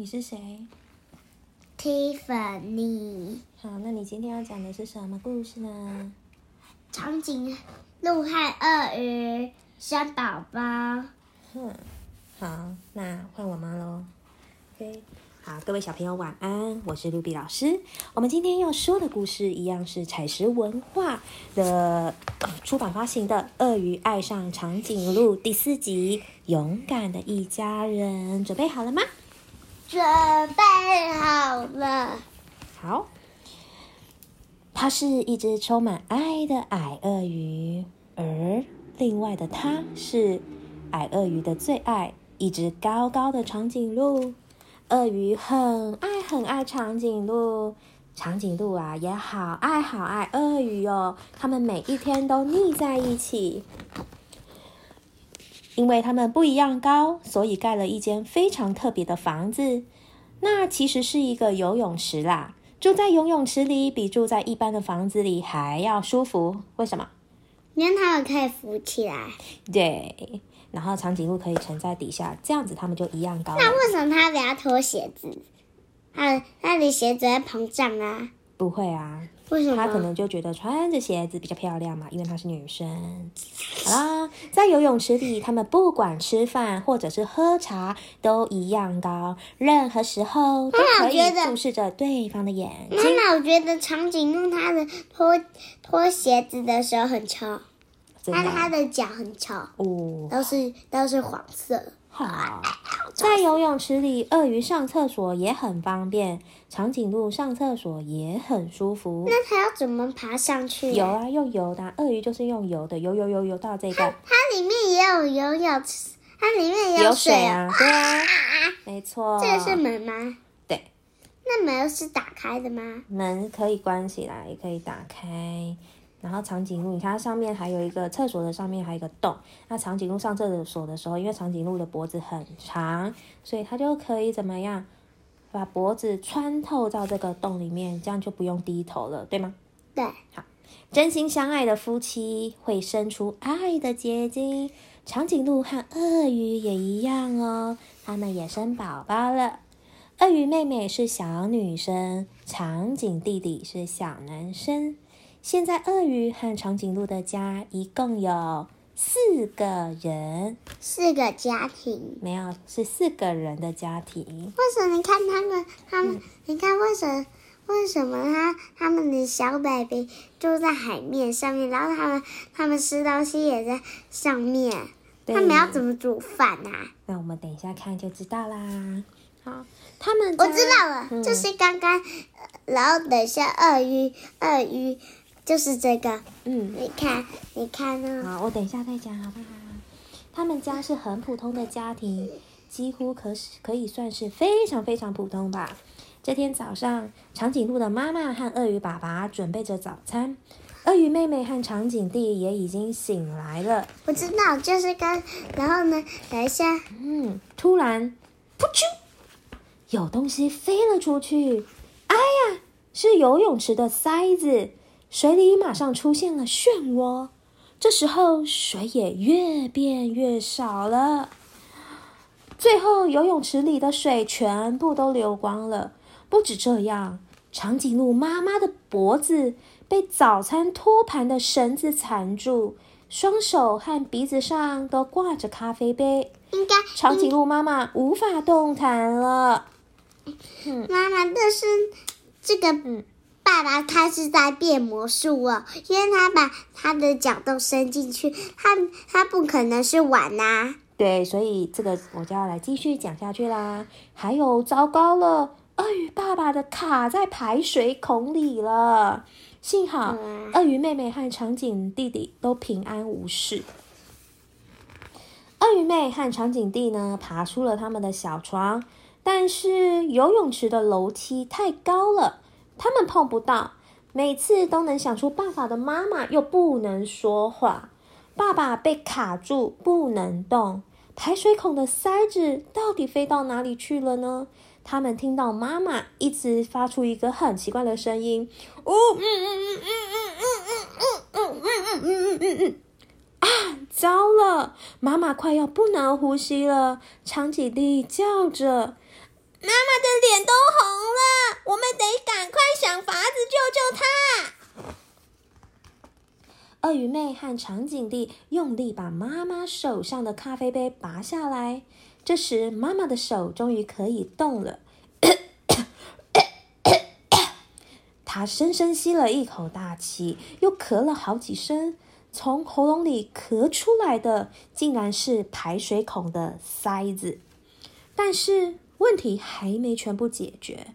你是谁？Tiffany，好，那你今天要讲的是什么故事呢？长颈鹿和鳄鱼生宝宝。哼，好，那换我妈喽。OK，好，各位小朋友晚安，我是露比老师。我们今天要说的故事一样是采石文化的呃出版发行的《鳄鱼爱上长颈鹿》第四集《勇敢的一家人》，准备好了吗？准备好了，好，它是一只充满爱的矮鳄鱼，而另外的它是矮鳄鱼的最爱，一只高高的长颈鹿。鳄鱼很爱很爱长颈鹿，长颈鹿啊也好爱好爱鳄鱼哦，它们每一天都腻在一起。因为他们不一样高，所以盖了一间非常特别的房子。那其实是一个游泳池啦。住在游泳池里比住在一般的房子里还要舒服。为什么？因为他们可以浮起来。对，然后长颈鹿可以沉在底下，这样子他们就一样高。那为什么它不要脱鞋子？它它的鞋子会膨胀啊？不会啊，为什么？她可能就觉得穿着鞋子比较漂亮嘛，因为她是女生。好啦，在游泳池里，他们不管吃饭或者是喝茶都一样高，任何时候都可以注视着对方的眼睛。妈妈，我觉得长颈鹿它的脱脱鞋子的时候很丑，真的它它的脚很丑，哦，都是都是黄色。好，在游泳池里，鳄鱼上厕所也很方便，长颈鹿上厕所也很舒服。那它要怎么爬上去？游啊，用游的啊、鳄鱼就是用游的，游游游游到这个它里面也有游泳池，它里面也有水水啊，对啊，没错。这个是门吗？对，那门是打开的吗？门可以关起来，也可以打开。然后长颈鹿，你看它上面还有一个厕所的上面还有一个洞。那长颈鹿上厕所的时候，因为长颈鹿的脖子很长，所以它就可以怎么样，把脖子穿透到这个洞里面，这样就不用低头了，对吗？对，好真心相爱的夫妻会生出爱的结晶。长颈鹿和鳄鱼也一样哦，它们也生宝宝了。鳄鱼妹妹是小女生，长颈弟弟是小男生。现在鳄鱼和长颈鹿的家一共有四个人，四个家庭。没有是四个人的家庭。为什么？你看他们，他们，你看为什么？为什么他他们的小 baby 住在海面上面，然后他们他们吃东西也在上面，对他们要怎么煮饭啊？那我们等一下看就知道啦。好，他们我知道了，嗯就是刚刚，呃然后等一下鳄鱼，鳄鱼就是这个，嗯，你看，你看哦，好，我等一下再讲好不好？他们家是很普通的家庭，几乎可是可以算是非常非常普通吧。这天早上，长颈鹿的妈妈和鳄鱼爸爸准备着早餐，鳄鱼妹妹和长颈弟也已经醒来了。我知道，就是刚，然后呢，等一下，嗯，突然，噗啾，有东西飞了出去。哎呀，是游泳池的塞子，水里马上出现了漩涡。这时候，水也越变越少了。最后，游泳池里的水全部都流光了。不止这样，长颈鹿妈妈的脖子被早餐托盘的绳子缠住，双手和鼻子上都挂着咖啡杯。应该长颈鹿妈妈无法动弹了。妈妈，但是这个嗯爸爸他是在变魔术哦，因为他把他的脚都伸进去，他他不可能是碗呐、对，所以这个我就要来继续讲下去啦。还有，糟糕了，鳄鱼爸爸的卡在排水孔里了。幸好，嗯鳄鱼妹妹和长颈弟弟都平安无事。鳄鱼妹和长颈弟呢，爬出了他们的小床，但是游泳池的楼梯太高了，他们碰不到。每次都能想出办法的妈妈又不能说话，爸爸被卡住不能动，排水孔的塞子到底飞到哪里去了呢？他们听到妈妈一直发出一个很奇怪的声音，哦，嗯嗯嗯嗯嗯嗯嗯嗯嗯嗯嗯嗯嗯啊。糟了，妈妈快要不能呼吸了！长颈弟叫着：“妈妈的脸都红了，我们得赶快想法子救救她。鳄鱼妹和长颈弟用力把妈妈手上的咖啡杯拔下来。这时，妈妈的手终于可以动了。她深深吸了一口大气，又咳了好几声。从喉咙里咳出来的，竟然是排水孔的塞子。但是问题还没全部解决。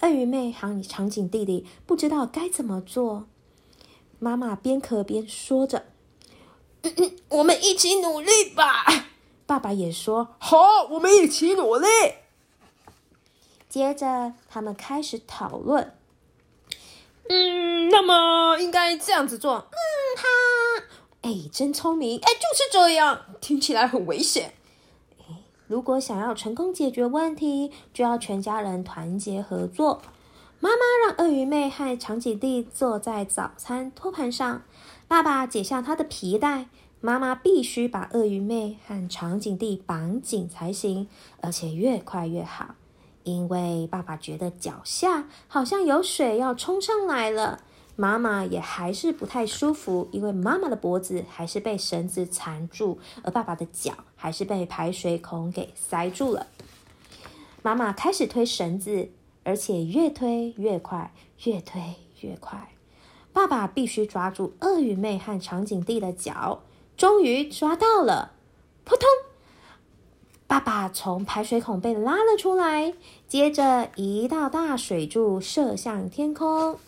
鳄鱼妹和长颈弟弟不知道该怎么做。妈妈边咳边说着：“嗯嗯我们一起努力吧。”爸爸也说：“好，我们一起努力。”接着，他们开始讨论：“嗯，那么应该这样子做。”“嗯，哈。”“哎，真聪明。”“哎，就是这样。”“听起来很危险。”“哎，如果想要成功解决问题，就要全家人团结合作。”妈妈让鳄鱼妹和长颈弟坐在早餐托盘上，爸爸解下他的皮带。妈妈必须把鳄鱼妹和长颈弟绑紧才行，而且越快越好，因为爸爸觉得脚下好像有水要冲上来了。妈妈也还是不太舒服，因为妈妈的脖子还是被绳子缠住，而爸爸的脚还是被排水孔给塞住了。妈妈开始推绳子，而且越推越快，越推越快。爸爸必须抓住鳄鱼妹和长颈弟的脚。终于抓到了！扑通，爸爸从排水孔被拉了出来。接着，一道大水柱射向天空。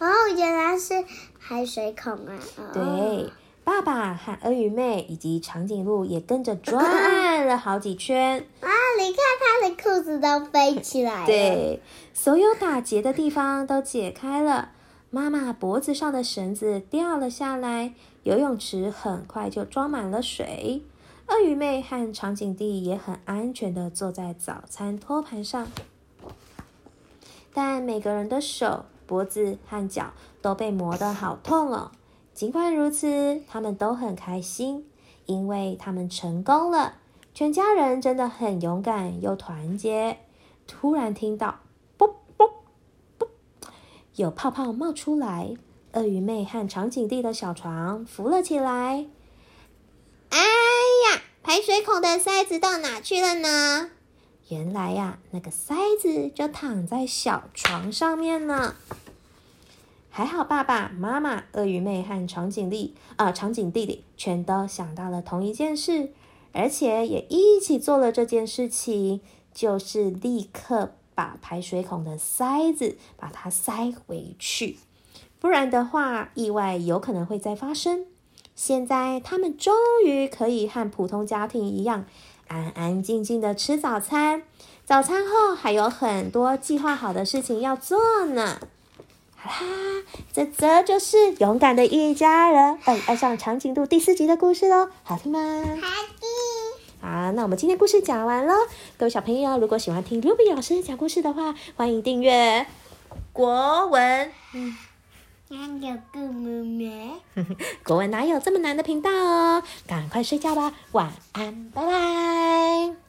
哦，原来是排水孔啊！对，爸爸和鳄鱼妹以及长颈鹿也跟着转了好几圈。啊，你看他的裤子都飞起来了。对，所有打结的地方都解开了。妈妈脖子上的绳子掉了下来。游泳池很快就装满了水，鳄鱼妹和长颈弟也很安全的坐在早餐托盘上。但每个人的手、脖子和脚都被磨得好痛哦。尽管如此，他们都很开心，因为他们成功了。全家人真的很勇敢又团结。突然听到“啵啵啵”，有泡泡冒出来。鳄鱼妹和长颈弟的小床浮了起来。哎呀，排水孔的塞子到哪去了呢？原来呀，那个塞子就躺在小床上面呢。还好，爸爸妈妈、鳄鱼妹和长颈弟啊，长颈弟弟全都想到了同一件事，而且也一起做了这件事情，就是立刻把排水孔的塞子把它塞回去。不然的话，意外有可能会再发生。现在他们终于可以和普通家庭一样，安安静静的吃早餐。早餐后还有很多计划好的事情要做呢。好啦，这这就是勇敢的一家人。哎，爱上长颈鹿第四集的故事喽，好听吗？好听。好，那我们今天故事讲完了。各位小朋友，如果喜欢听 Ruby 老师讲故事的话，欢迎订阅国文。嗯。哪有这么难？国文哪有这么难的频道哦？赶快睡觉吧，晚安，拜拜。